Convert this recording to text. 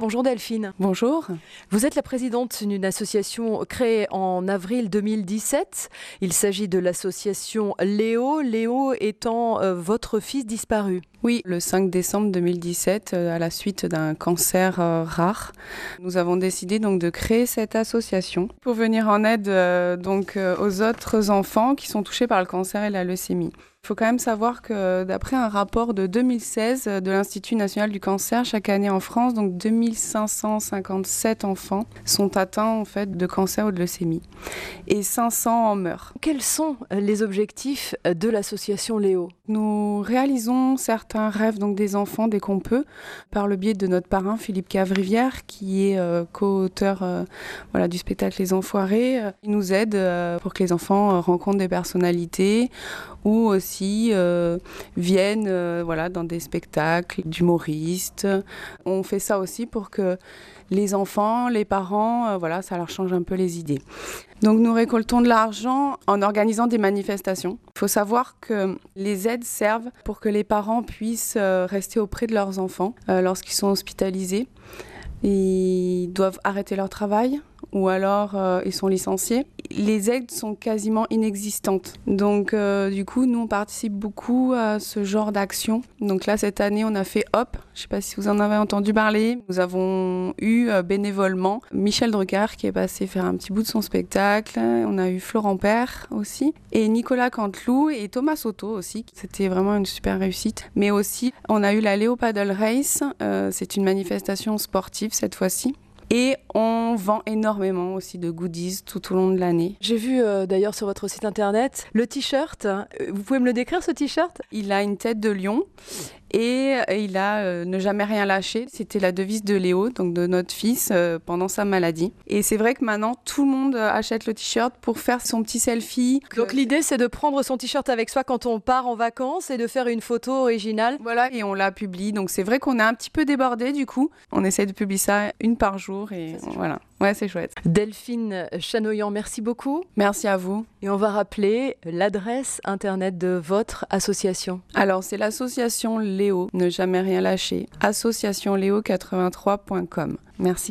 Bonjour Delphine. Bonjour. Vous êtes la présidente d'une association créée en avril 2017. Il s'agit de l'association Léo, Léo étant euh, votre fils disparu. Oui, le 5 décembre 2017, euh, à la suite d'un cancer euh, rare, nous avons décidé donc de créer cette association pour venir en aide donc aux autres enfants qui sont touchés par le cancer et la leucémie. Il faut quand même savoir que d'après un rapport de 2016 de l'Institut national du cancer, chaque année en France, donc 2557 enfants sont atteints en fait de cancer ou de leucémie et 500 en meurent. Quels sont les objectifs de l'association Léo? Nous réalisons certains rêves donc des enfants dès qu'on peut par le biais de notre parrain Philippe Cavrivière qui est euh, co-auteur euh, voilà, du spectacle Les Enfoirés. Il nous aide euh, pour que les enfants rencontrent des personnalités ou aussi euh, viennent euh, voilà, dans des spectacles d'humoristes. On fait ça aussi pour que les enfants, les parents, euh, voilà, ça leur change un peu les idées. Donc nous récoltons de l'argent en organisant des manifestations. Il faut savoir que les aides servent pour que les parents puissent rester auprès de leurs enfants lorsqu'ils sont hospitalisés. Ils doivent arrêter leur travail ou alors ils sont licenciés les aides sont quasiment inexistantes. Donc, euh, du coup, nous, on participe beaucoup à ce genre d'action. Donc là, cette année, on a fait Hop. Je ne sais pas si vous en avez entendu parler. Nous avons eu euh, bénévolement Michel Drucker qui est passé faire un petit bout de son spectacle. On a eu Florent Père aussi. Et Nicolas Canteloup et Thomas Soto aussi. C'était vraiment une super réussite. Mais aussi, on a eu la Léo Paddle Race. Euh, c'est une manifestation sportive cette fois-ci et on vend énormément aussi de goodies tout au long de l'année. J'ai vu euh, d'ailleurs sur votre site internet le t-shirt. Euh, vous pouvez me le décrire ce t-shirt? Il a une tête de lion et euh, il a euh, ne jamais rien lâcher. C'était la devise de Léo, donc de notre fils, euh, pendant sa maladie. Et c'est vrai que maintenant, tout le monde achète le t-shirt pour faire son petit selfie. Donc l'idée, c'est de prendre son t-shirt avec soi quand on part en vacances et de faire une photo originale. Voilà, et on la publie. Donc c'est vrai qu'on est un petit peu débordé du coup. On essaie de publier ça une par jour et voilà. Ouais, c'est chouette. Delphine Chanoyan, merci beaucoup. Merci à vous. Et on va rappeler l'adresse internet de votre association. Alors, c'est l'association Léo, ne jamais rien lâcher. Associationléo83.com. Merci.